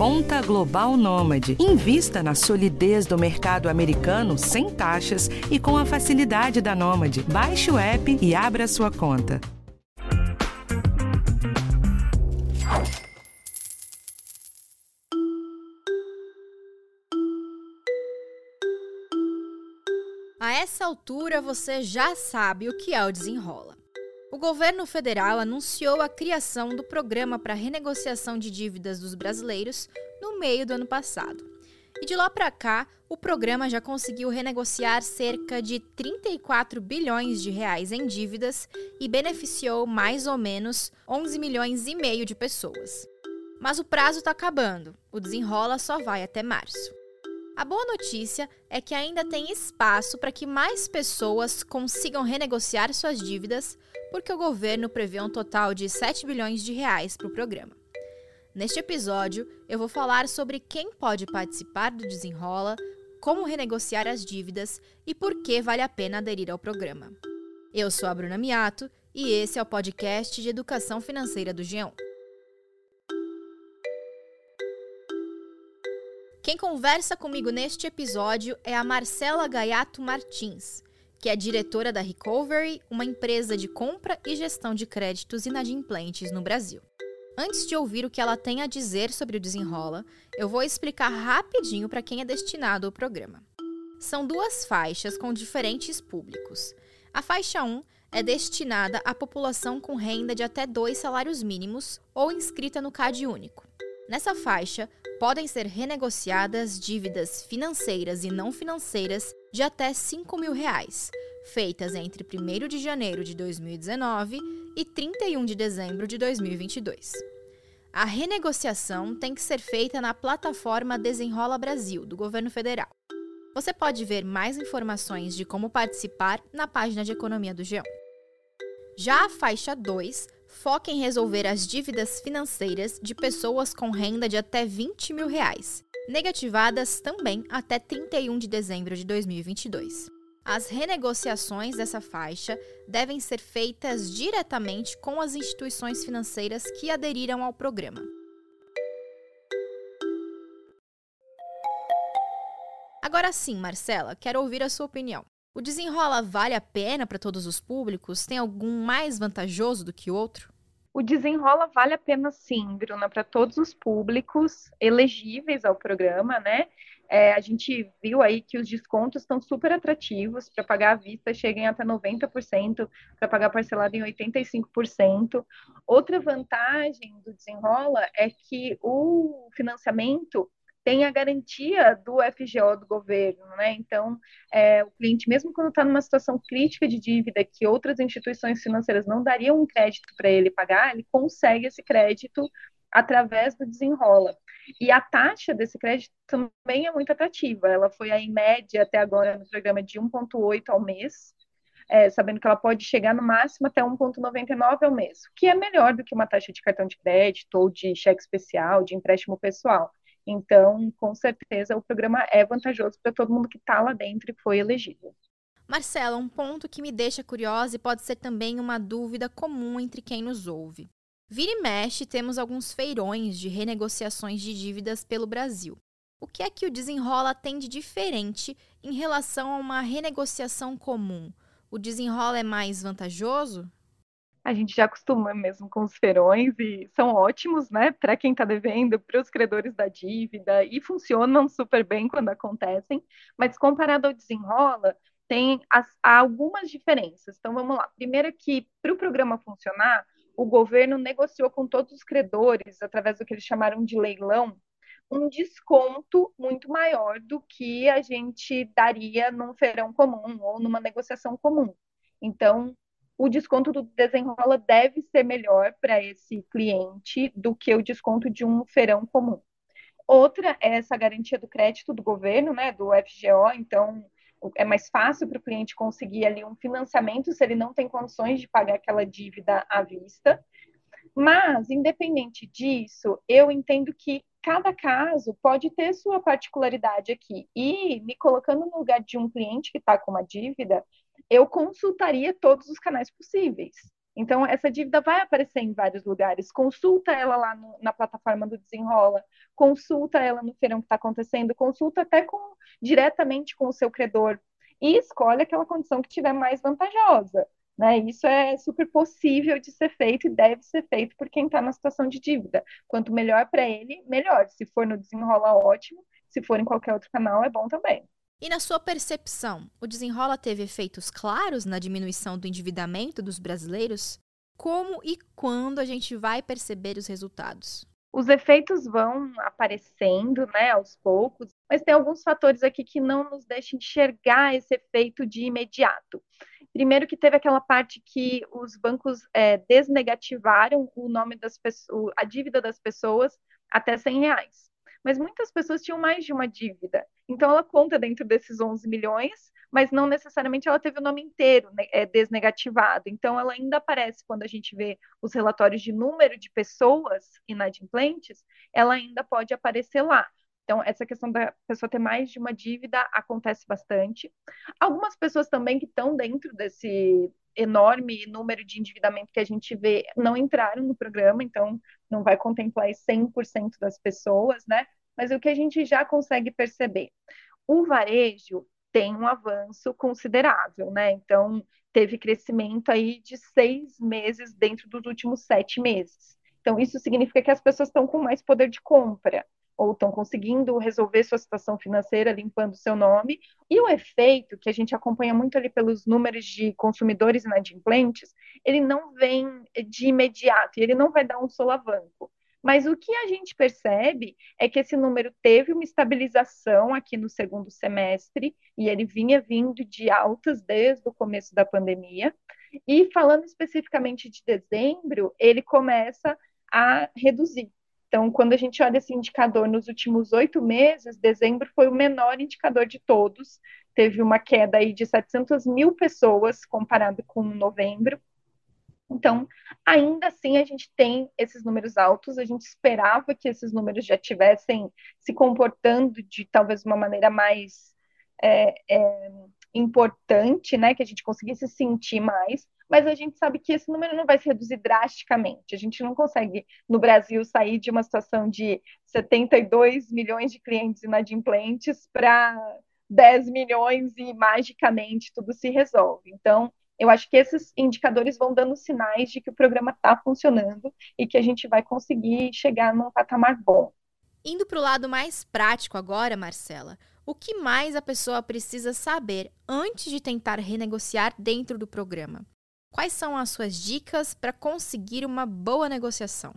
Conta Global Nômade. Invista na solidez do mercado americano sem taxas e com a facilidade da Nômade. Baixe o app e abra sua conta. A essa altura você já sabe o que é o desenrola. O governo federal anunciou a criação do Programa para Renegociação de Dívidas dos Brasileiros no meio do ano passado. E de lá para cá, o programa já conseguiu renegociar cerca de 34 bilhões de reais em dívidas e beneficiou mais ou menos 11 milhões e meio de pessoas. Mas o prazo está acabando. O desenrola só vai até março. A boa notícia é que ainda tem espaço para que mais pessoas consigam renegociar suas dívidas, porque o governo prevê um total de 7 bilhões de reais para o programa. Neste episódio, eu vou falar sobre quem pode participar do Desenrola, como renegociar as dívidas e por que vale a pena aderir ao programa. Eu sou a Bruna Miato e esse é o podcast de educação financeira do G1. Quem conversa comigo neste episódio é a Marcela Gaiato Martins, que é diretora da Recovery, uma empresa de compra e gestão de créditos inadimplentes no Brasil. Antes de ouvir o que ela tem a dizer sobre o Desenrola, eu vou explicar rapidinho para quem é destinado ao programa. São duas faixas com diferentes públicos. A faixa 1 é destinada à população com renda de até dois salários mínimos ou inscrita no CAD único. Nessa faixa, podem ser renegociadas dívidas financeiras e não financeiras de até 5 mil reais, feitas entre 1 de janeiro de 2019 e 31 de dezembro de 2022. A renegociação tem que ser feita na plataforma Desenrola Brasil, do governo federal. Você pode ver mais informações de como participar na página de economia do G1. Já a faixa 2 foca em resolver as dívidas financeiras de pessoas com renda de até 20 mil reais, negativadas também até 31 de dezembro de 2022. As renegociações dessa faixa devem ser feitas diretamente com as instituições financeiras que aderiram ao programa. Agora sim, Marcela, quero ouvir a sua opinião. O desenrola vale a pena para todos os públicos? Tem algum mais vantajoso do que outro? O desenrola vale a pena sim, Bruna, para todos os públicos elegíveis ao programa, né? É, a gente viu aí que os descontos estão super atrativos para pagar à vista, cheguem até 90%, para pagar parcelado em 85%. Outra vantagem do desenrola é que o financiamento tem a garantia do FGO do governo, né? Então, é, o cliente, mesmo quando está numa situação crítica de dívida que outras instituições financeiras não dariam um crédito para ele pagar, ele consegue esse crédito através do desenrola. E a taxa desse crédito também é muito atrativa. Ela foi, em média, até agora, no programa de 1,8 ao mês, é, sabendo que ela pode chegar no máximo até 1,99 ao mês, o que é melhor do que uma taxa de cartão de crédito ou de cheque especial, de empréstimo pessoal. Então, com certeza, o programa é vantajoso para todo mundo que está lá dentro e foi elegido. Marcela, um ponto que me deixa curiosa e pode ser também uma dúvida comum entre quem nos ouve. Vira e mexe, temos alguns feirões de renegociações de dívidas pelo Brasil. O que é que o desenrola tem de diferente em relação a uma renegociação comum? O desenrola é mais vantajoso? A gente já acostuma mesmo com os feirões e são ótimos, né, para quem está devendo, para os credores da dívida e funcionam super bem quando acontecem, mas comparado ao desenrola, tem as, algumas diferenças. Então vamos lá. Primeiro que para o programa funcionar, o governo negociou com todos os credores através do que eles chamaram de leilão um desconto muito maior do que a gente daria num feirão comum ou numa negociação comum. Então, o desconto do desenrola deve ser melhor para esse cliente do que o desconto de um feirão comum. Outra é essa garantia do crédito do governo, né, do FGO, então é mais fácil para o cliente conseguir ali um financiamento se ele não tem condições de pagar aquela dívida à vista. Mas, independente disso, eu entendo que cada caso pode ter sua particularidade aqui. E me colocando no lugar de um cliente que está com uma dívida, eu consultaria todos os canais possíveis. Então, essa dívida vai aparecer em vários lugares. Consulta ela lá no, na plataforma do Desenrola, consulta ela no feirão que está acontecendo, consulta até com, diretamente com o seu credor e escolhe aquela condição que tiver mais vantajosa. Né? Isso é super possível de ser feito e deve ser feito por quem está na situação de dívida. Quanto melhor para ele, melhor. Se for no Desenrola, ótimo. Se for em qualquer outro canal, é bom também. E na sua percepção, o desenrola teve efeitos claros na diminuição do endividamento dos brasileiros? Como e quando a gente vai perceber os resultados? Os efeitos vão aparecendo, né, aos poucos, mas tem alguns fatores aqui que não nos deixam enxergar esse efeito de imediato. Primeiro que teve aquela parte que os bancos é, desnegativaram o nome das pessoas, a dívida das pessoas até 100 reais. Mas muitas pessoas tinham mais de uma dívida. Então, ela conta dentro desses 11 milhões, mas não necessariamente ela teve o nome inteiro né, é, desnegativado. Então, ela ainda aparece quando a gente vê os relatórios de número de pessoas inadimplentes, ela ainda pode aparecer lá. Então, essa questão da pessoa ter mais de uma dívida acontece bastante. Algumas pessoas também que estão dentro desse enorme número de endividamento que a gente vê não entraram no programa, então não vai contemplar 100% das pessoas, né? mas o que a gente já consegue perceber? O varejo tem um avanço considerável, né? Então, teve crescimento aí de seis meses dentro dos últimos sete meses. Então, isso significa que as pessoas estão com mais poder de compra, ou estão conseguindo resolver sua situação financeira limpando seu nome. E o efeito, que a gente acompanha muito ali pelos números de consumidores inadimplentes, ele não vem de imediato, e ele não vai dar um solavanco. Mas o que a gente percebe é que esse número teve uma estabilização aqui no segundo semestre, e ele vinha vindo de altas desde o começo da pandemia. E falando especificamente de dezembro, ele começa a reduzir. Então, quando a gente olha esse indicador nos últimos oito meses, dezembro foi o menor indicador de todos. Teve uma queda aí de 700 mil pessoas comparado com novembro. Então, ainda assim, a gente tem esses números altos, a gente esperava que esses números já tivessem se comportando de talvez uma maneira mais é, é, importante, né, que a gente conseguisse sentir mais, mas a gente sabe que esse número não vai se reduzir drasticamente. A gente não consegue, no Brasil, sair de uma situação de 72 milhões de clientes inadimplentes para 10 milhões e magicamente tudo se resolve. Então, eu acho que esses indicadores vão dando sinais de que o programa está funcionando e que a gente vai conseguir chegar num patamar bom. Indo para o lado mais prático agora, Marcela, o que mais a pessoa precisa saber antes de tentar renegociar dentro do programa? Quais são as suas dicas para conseguir uma boa negociação?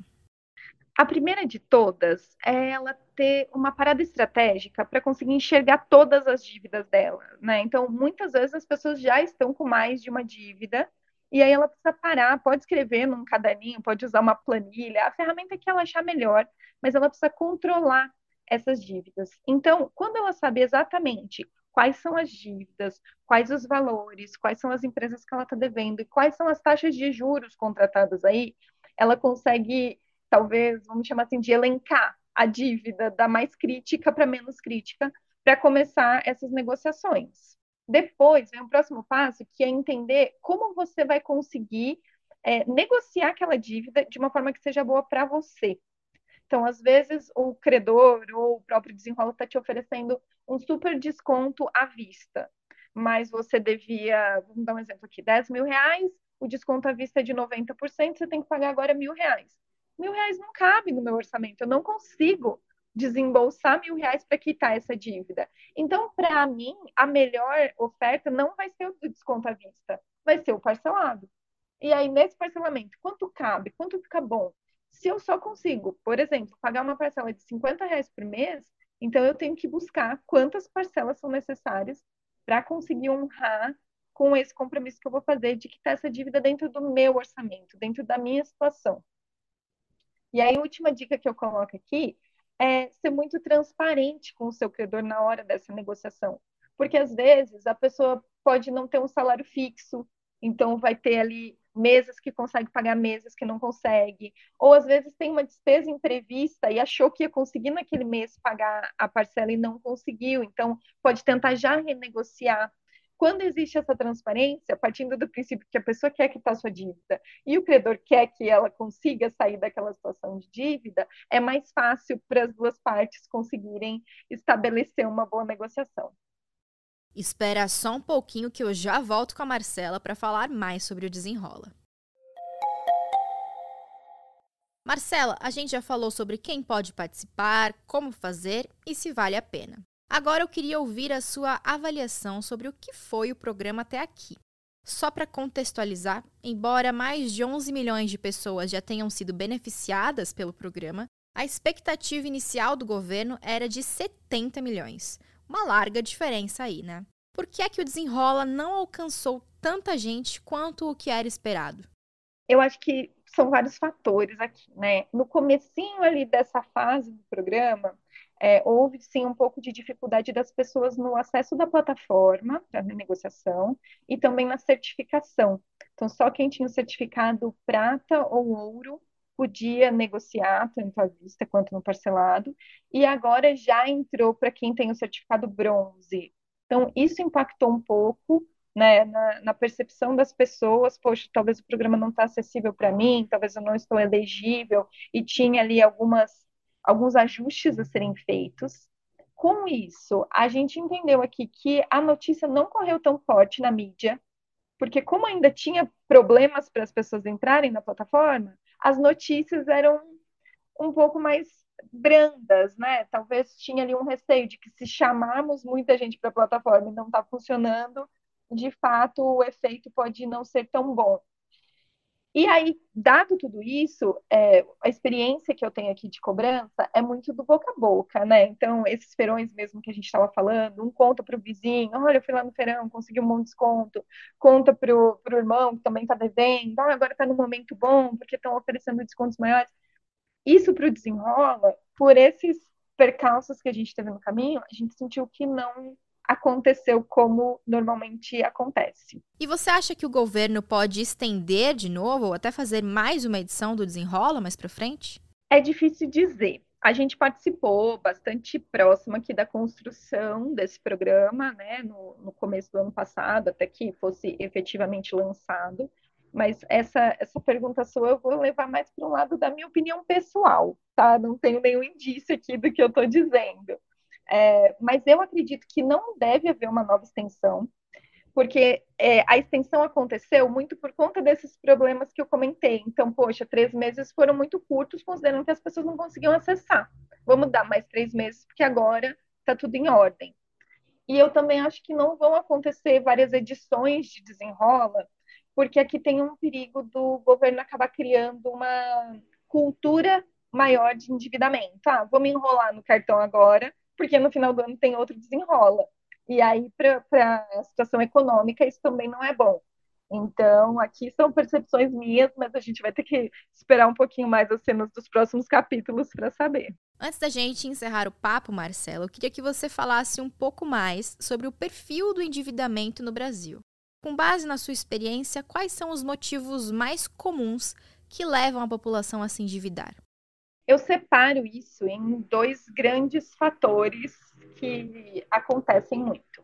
A primeira de todas é ela ter uma parada estratégica para conseguir enxergar todas as dívidas dela, né? Então, muitas vezes as pessoas já estão com mais de uma dívida e aí ela precisa parar, pode escrever num caderninho, pode usar uma planilha, a ferramenta que ela achar melhor, mas ela precisa controlar essas dívidas. Então, quando ela sabe exatamente quais são as dívidas, quais os valores, quais são as empresas que ela está devendo e quais são as taxas de juros contratadas aí, ela consegue talvez, vamos chamar assim, de elencar a dívida da mais crítica para menos crítica para começar essas negociações. Depois vem o próximo passo, que é entender como você vai conseguir é, negociar aquela dívida de uma forma que seja boa para você. Então, às vezes, o credor ou o próprio desenrolo está te oferecendo um super desconto à vista, mas você devia, vamos dar um exemplo aqui, 10 mil reais, o desconto à vista é de 90%, você tem que pagar agora mil reais mil reais não cabe no meu orçamento, eu não consigo desembolsar mil reais para quitar essa dívida. Então, para mim, a melhor oferta não vai ser o desconto à vista, vai ser o parcelado. E aí, nesse parcelamento, quanto cabe? Quanto fica bom? Se eu só consigo, por exemplo, pagar uma parcela de 50 reais por mês, então eu tenho que buscar quantas parcelas são necessárias para conseguir honrar com esse compromisso que eu vou fazer de quitar essa dívida dentro do meu orçamento, dentro da minha situação. E aí, a última dica que eu coloco aqui é ser muito transparente com o seu credor na hora dessa negociação. Porque às vezes a pessoa pode não ter um salário fixo, então vai ter ali meses que consegue pagar meses que não consegue, ou às vezes tem uma despesa imprevista e achou que ia conseguir naquele mês pagar a parcela e não conseguiu, então pode tentar já renegociar. quando existe essa transparência, partindo do princípio que a pessoa quer quitar sua dívida e o credor quer que ela consiga sair daquela situação de dívida, é mais fácil para as duas partes conseguirem estabelecer uma boa negociação. Espera só um pouquinho que eu já volto com a Marcela para falar mais sobre o desenrola. Marcela, a gente já falou sobre quem pode participar, como fazer e se vale a pena. Agora eu queria ouvir a sua avaliação sobre o que foi o programa até aqui. Só para contextualizar, embora mais de 11 milhões de pessoas já tenham sido beneficiadas pelo programa, a expectativa inicial do governo era de 70 milhões. Uma larga diferença aí, né? Por que é que o Desenrola não alcançou tanta gente quanto o que era esperado? Eu acho que são vários fatores aqui, né? No comecinho ali dessa fase do programa, é, houve sim um pouco de dificuldade das pessoas no acesso da plataforma para negociação e também na certificação. Então, só quem tinha o certificado prata ou ouro podia negociar, tanto à vista quanto no parcelado, e agora já entrou para quem tem o certificado bronze. Então, isso impactou um pouco né, na, na, percepção das pessoas, poxa, talvez o programa não está acessível para mim, talvez eu não estou elegível, e tinha ali algumas alguns ajustes a serem feitos. Com isso, a gente entendeu aqui que a notícia não correu tão forte na mídia, porque como ainda tinha problemas para as pessoas entrarem na plataforma, as notícias eram um pouco mais brandas, né? Talvez tinha ali um receio de que se chamarmos muita gente para a plataforma e não está funcionando, de fato o efeito pode não ser tão bom. E aí, dado tudo isso, é, a experiência que eu tenho aqui de cobrança é muito do boca a boca, né? Então, esses feirões mesmo que a gente estava falando, um conta para o vizinho, olha, eu fui lá no feirão, consegui um bom desconto, conta para o irmão que também está devendo, ah, agora está no momento bom, porque estão oferecendo descontos maiores. Isso para o desenrola, por esses percalços que a gente teve no caminho, a gente sentiu que não aconteceu como normalmente acontece. E você acha que o governo pode estender de novo ou até fazer mais uma edição do Desenrola mais para frente? É difícil dizer. A gente participou bastante próximo aqui da construção desse programa, né, no, no começo do ano passado, até que fosse efetivamente lançado. Mas essa, essa pergunta sua eu vou levar mais para um lado da minha opinião pessoal, tá? Não tenho nenhum indício aqui do que eu estou dizendo. É, mas eu acredito que não deve haver uma nova extensão, porque é, a extensão aconteceu muito por conta desses problemas que eu comentei. Então, poxa, três meses foram muito curtos, considerando que as pessoas não conseguiam acessar. Vamos dar mais três meses, porque agora está tudo em ordem. E eu também acho que não vão acontecer várias edições de desenrola, porque aqui tem um perigo do governo acabar criando uma cultura maior de endividamento. Ah, vou me enrolar no cartão agora, porque no final do ano tem outro desenrola. E aí, para a situação econômica, isso também não é bom. Então, aqui são percepções minhas, mas a gente vai ter que esperar um pouquinho mais as cenas dos próximos capítulos para saber. Antes da gente encerrar o papo, Marcelo, eu queria que você falasse um pouco mais sobre o perfil do endividamento no Brasil. Com base na sua experiência, quais são os motivos mais comuns que levam a população a se endividar? Eu separo isso em dois grandes fatores que acontecem muito.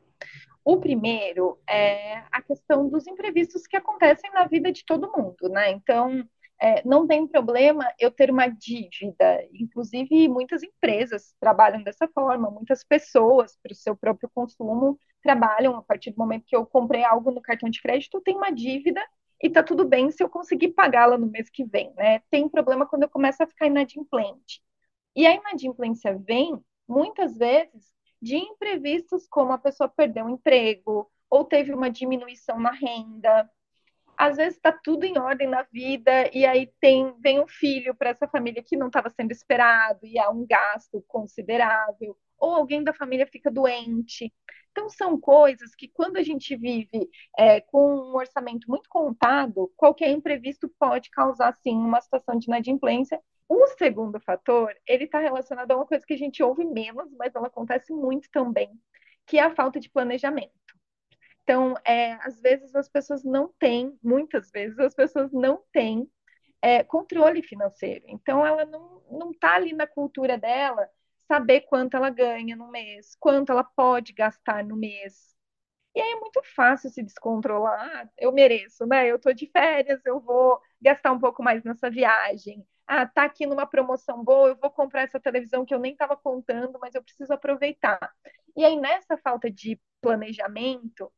O primeiro é a questão dos imprevistos que acontecem na vida de todo mundo, né? Então, é, não tem problema eu ter uma dívida. Inclusive, muitas empresas trabalham dessa forma, muitas pessoas, para o seu próprio consumo, trabalham a partir do momento que eu comprei algo no cartão de crédito, eu tenho uma dívida e tá tudo bem se eu conseguir pagá-la no mês que vem, né? Tem problema quando eu começo a ficar inadimplente. E a inadimplência vem, muitas vezes, de imprevistos, como a pessoa perdeu o emprego, ou teve uma diminuição na renda. Às vezes está tudo em ordem na vida, e aí tem, vem um filho para essa família que não estava sendo esperado, e há um gasto considerável, ou alguém da família fica doente. Então, são coisas que, quando a gente vive é, com um orçamento muito contado, qualquer imprevisto pode causar, sim, uma situação de inadimplência. O segundo fator, ele está relacionado a uma coisa que a gente ouve menos, mas ela acontece muito também, que é a falta de planejamento. Então, é, às vezes as pessoas não têm, muitas vezes as pessoas não têm é, controle financeiro. Então, ela não está ali na cultura dela saber quanto ela ganha no mês, quanto ela pode gastar no mês. E aí é muito fácil se descontrolar. Eu mereço, né? Eu tô de férias, eu vou gastar um pouco mais nessa viagem. Ah, tá aqui numa promoção boa, eu vou comprar essa televisão que eu nem estava contando, mas eu preciso aproveitar. E aí, nessa falta de planejamento,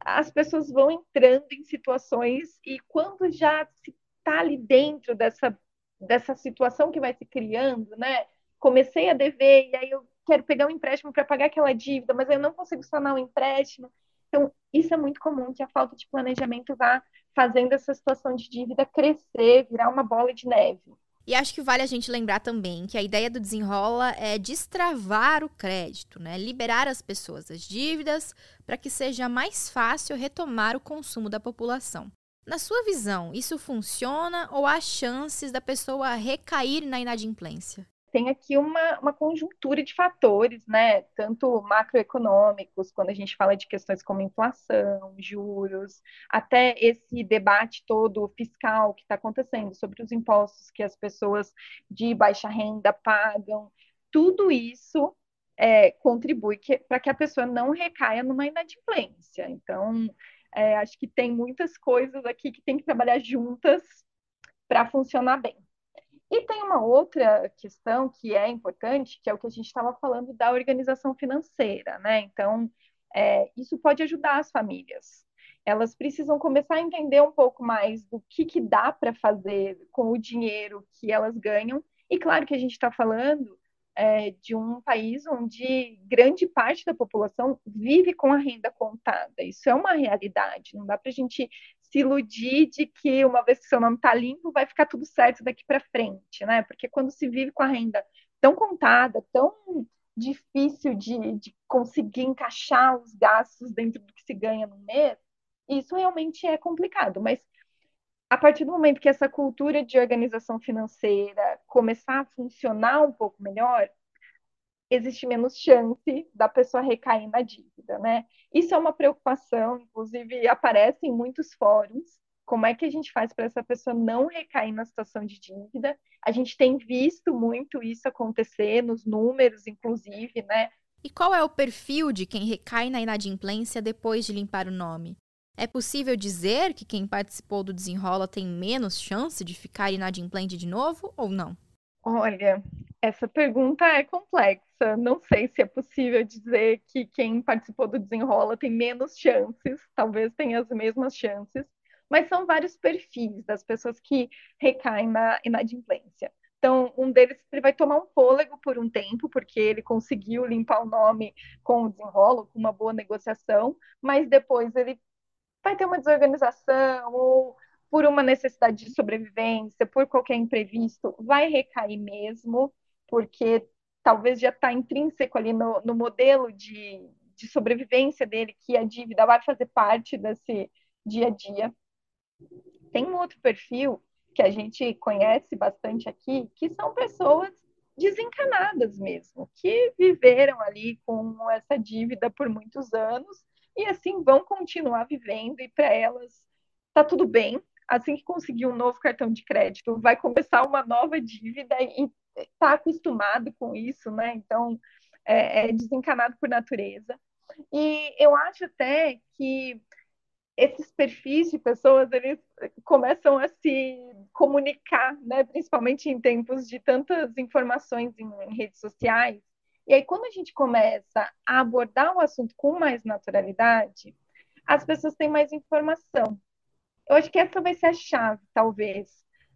as pessoas vão entrando em situações e quando já se está ali dentro dessa, dessa situação que vai se criando, né? Comecei a dever e aí eu quero pegar um empréstimo para pagar aquela dívida, mas eu não consigo sanar o empréstimo. Então, isso é muito comum, que a falta de planejamento vá fazendo essa situação de dívida crescer, virar uma bola de neve. E acho que vale a gente lembrar também que a ideia do desenrola é destravar o crédito, né? Liberar as pessoas das dívidas para que seja mais fácil retomar o consumo da população. Na sua visão, isso funciona ou há chances da pessoa recair na inadimplência? Tem aqui uma, uma conjuntura de fatores, né? Tanto macroeconômicos, quando a gente fala de questões como inflação, juros, até esse debate todo fiscal que está acontecendo sobre os impostos que as pessoas de baixa renda pagam, tudo isso é, contribui para que a pessoa não recaia numa inadimplência. Então, é, acho que tem muitas coisas aqui que tem que trabalhar juntas para funcionar bem. E tem uma outra questão que é importante, que é o que a gente estava falando da organização financeira, né? Então, é, isso pode ajudar as famílias. Elas precisam começar a entender um pouco mais do que, que dá para fazer com o dinheiro que elas ganham. E claro que a gente está falando é, de um país onde grande parte da população vive com a renda contada. Isso é uma realidade. Não dá para a gente se iludir de que uma vez que seu nome está limpo, vai ficar tudo certo daqui para frente, né? Porque quando se vive com a renda tão contada, tão difícil de, de conseguir encaixar os gastos dentro do que se ganha no mês, isso realmente é complicado. Mas a partir do momento que essa cultura de organização financeira começar a funcionar um pouco melhor, existe menos chance da pessoa recair na dívida, né? Isso é uma preocupação, inclusive aparece em muitos fóruns. Como é que a gente faz para essa pessoa não recair na situação de dívida? A gente tem visto muito isso acontecer nos números, inclusive, né? E qual é o perfil de quem recai na inadimplência depois de limpar o nome? É possível dizer que quem participou do desenrola tem menos chance de ficar inadimplente de novo ou não? Olha, essa pergunta é complexa. Não sei se é possível dizer que quem participou do desenrola tem menos chances, talvez tenha as mesmas chances, mas são vários perfis das pessoas que recaem na inadimplência. Então, um deles ele vai tomar um fôlego por um tempo, porque ele conseguiu limpar o nome com o desenrolo, com uma boa negociação, mas depois ele vai ter uma desorganização ou por uma necessidade de sobrevivência, por qualquer imprevisto, vai recair mesmo, porque talvez já está intrínseco ali no, no modelo de, de sobrevivência dele que a dívida vai fazer parte desse dia a dia. Tem um outro perfil que a gente conhece bastante aqui, que são pessoas desencanadas mesmo, que viveram ali com essa dívida por muitos anos e assim vão continuar vivendo e para elas tá tudo bem. Assim que conseguir um novo cartão de crédito, vai começar uma nova dívida e está acostumado com isso, né? Então é, é desencanado por natureza. E eu acho até que esses perfis de pessoas eles começam a se comunicar, né? Principalmente em tempos de tantas informações em, em redes sociais e aí, quando a gente começa a abordar o assunto com mais naturalidade, as pessoas têm mais informação. Eu acho que essa vai ser a chave, talvez,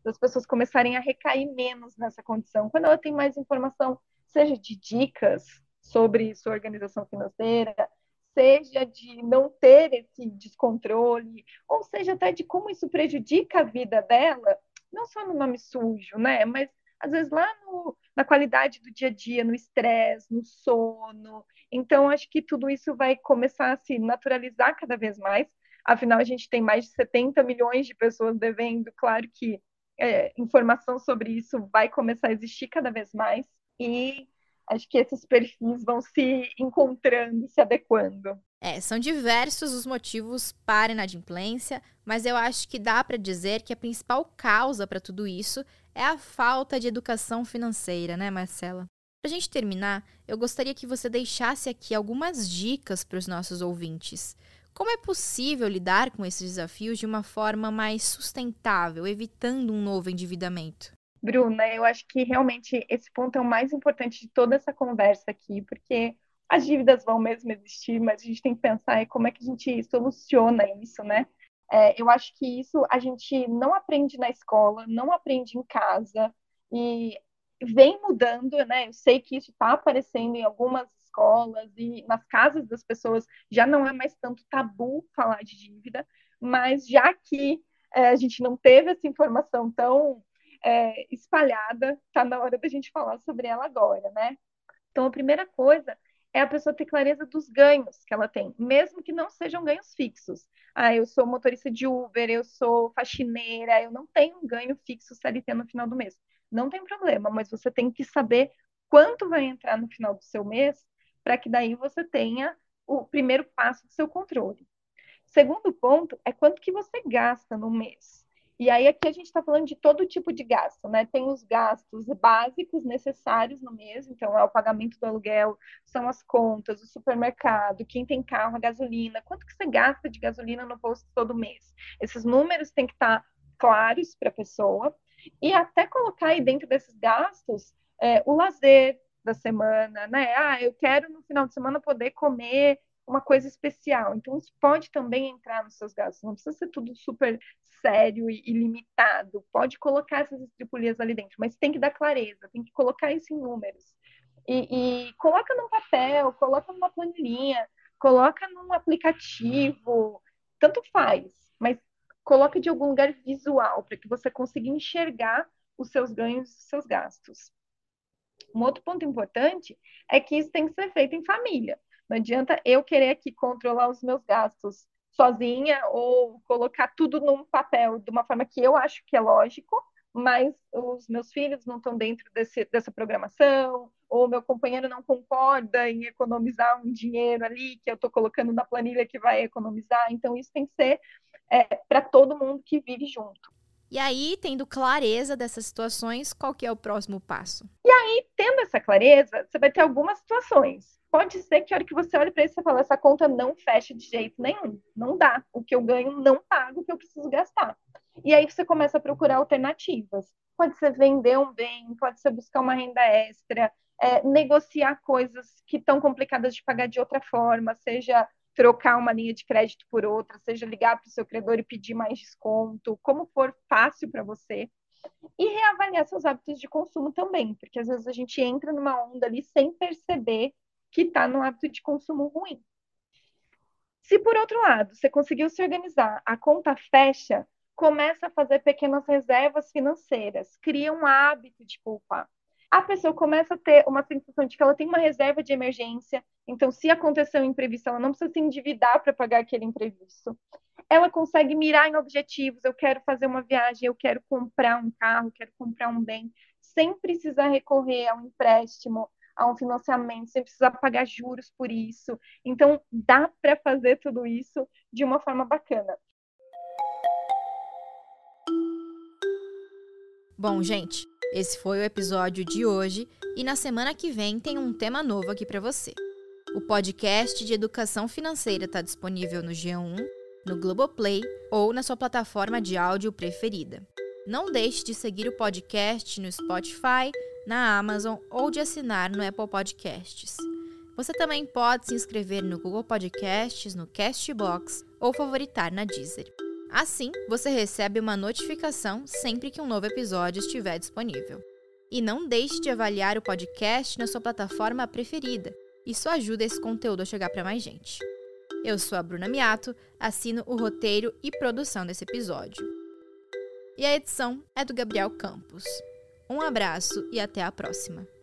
das pessoas começarem a recair menos nessa condição. Quando ela tem mais informação, seja de dicas sobre sua organização financeira, seja de não ter esse descontrole, ou seja até de como isso prejudica a vida dela, não só no nome sujo, né? Mas às vezes lá no, na qualidade do dia a dia, no estresse, no sono. Então, acho que tudo isso vai começar a se naturalizar cada vez mais. Afinal, a gente tem mais de 70 milhões de pessoas devendo. Claro que é, informação sobre isso vai começar a existir cada vez mais. E acho que esses perfis vão se encontrando, se adequando. É, são diversos os motivos para inadimplência, mas eu acho que dá para dizer que a principal causa para tudo isso é a falta de educação financeira, né, Marcela? Para a gente terminar, eu gostaria que você deixasse aqui algumas dicas para os nossos ouvintes. Como é possível lidar com esses desafios de uma forma mais sustentável, evitando um novo endividamento? Bruna, eu acho que realmente esse ponto é o mais importante de toda essa conversa aqui, porque as dívidas vão mesmo existir, mas a gente tem que pensar como é que a gente soluciona isso, né? É, eu acho que isso a gente não aprende na escola, não aprende em casa, e vem mudando, né? Eu sei que isso está aparecendo em algumas escolas e nas casas das pessoas já não é mais tanto tabu falar de dívida, mas já que é, a gente não teve essa informação tão é, espalhada, está na hora da gente falar sobre ela agora, né? Então, a primeira coisa é a pessoa ter clareza dos ganhos que ela tem, mesmo que não sejam ganhos fixos. Ah, eu sou motorista de Uber, eu sou faxineira, eu não tenho um ganho fixo CLT no final do mês. Não tem problema, mas você tem que saber quanto vai entrar no final do seu mês, para que daí você tenha o primeiro passo do seu controle. Segundo ponto é quanto que você gasta no mês. E aí aqui a gente está falando de todo tipo de gasto, né? Tem os gastos básicos necessários no mês, então é o pagamento do aluguel, são as contas, o supermercado, quem tem carro, a gasolina, quanto que você gasta de gasolina no posto todo mês. Esses números têm que estar tá claros para a pessoa e até colocar aí dentro desses gastos é, o lazer da semana, né? Ah, eu quero no final de semana poder comer uma coisa especial. Então, isso pode também entrar nos seus gastos. Não precisa ser tudo super sério e, limitado. Pode colocar essas estripulias ali dentro, mas tem que dar clareza, tem que colocar isso em números. E, e coloca num papel, coloca numa planilhinha, coloca num aplicativo, tanto faz, mas coloca de algum lugar visual para que você consiga enxergar os seus ganhos e os seus gastos. Um outro ponto importante é que isso tem que ser feito em família. Não adianta eu querer aqui controlar os meus gastos sozinha ou colocar tudo num papel de uma forma que eu acho que é lógico, mas os meus filhos não estão dentro desse, dessa programação, ou meu companheiro não concorda em economizar um dinheiro ali que eu estou colocando na planilha que vai economizar. Então, isso tem que ser é, para todo mundo que vive junto. E aí, tendo clareza dessas situações, qual que é o próximo passo? E aí, tendo essa clareza, você vai ter algumas situações pode ser que a hora que você olha para isso, você fala, essa conta não fecha de jeito nenhum. Não dá. O que eu ganho não paga o que eu preciso gastar. E aí você começa a procurar alternativas. Pode ser vender um bem, pode ser buscar uma renda extra, é, negociar coisas que estão complicadas de pagar de outra forma, seja trocar uma linha de crédito por outra, seja ligar para o seu credor e pedir mais desconto, como for fácil para você. E reavaliar seus hábitos de consumo também, porque às vezes a gente entra numa onda ali sem perceber que está no hábito de consumo ruim. Se por outro lado você conseguiu se organizar, a conta fecha, começa a fazer pequenas reservas financeiras, cria um hábito de poupar. A pessoa começa a ter uma sensação de que ela tem uma reserva de emergência, então se acontecer um imprevisto, ela não precisa se endividar para pagar aquele imprevisto. Ela consegue mirar em objetivos, eu quero fazer uma viagem, eu quero comprar um carro, quero comprar um bem, sem precisar recorrer a um empréstimo, a um financiamento, sem precisar pagar juros por isso. Então, dá para fazer tudo isso de uma forma bacana. Bom, gente, esse foi o episódio de hoje e na semana que vem tem um tema novo aqui para você. O podcast de educação financeira está disponível no G1, no Globoplay ou na sua plataforma de áudio preferida. Não deixe de seguir o podcast no Spotify, na Amazon ou de assinar no Apple Podcasts. Você também pode se inscrever no Google Podcasts, no Castbox ou favoritar na Deezer. Assim, você recebe uma notificação sempre que um novo episódio estiver disponível. E não deixe de avaliar o podcast na sua plataforma preferida. Isso ajuda esse conteúdo a chegar para mais gente. Eu sou a Bruna Miato, assino o roteiro e produção desse episódio. E a edição é do Gabriel Campos. Um abraço e até a próxima!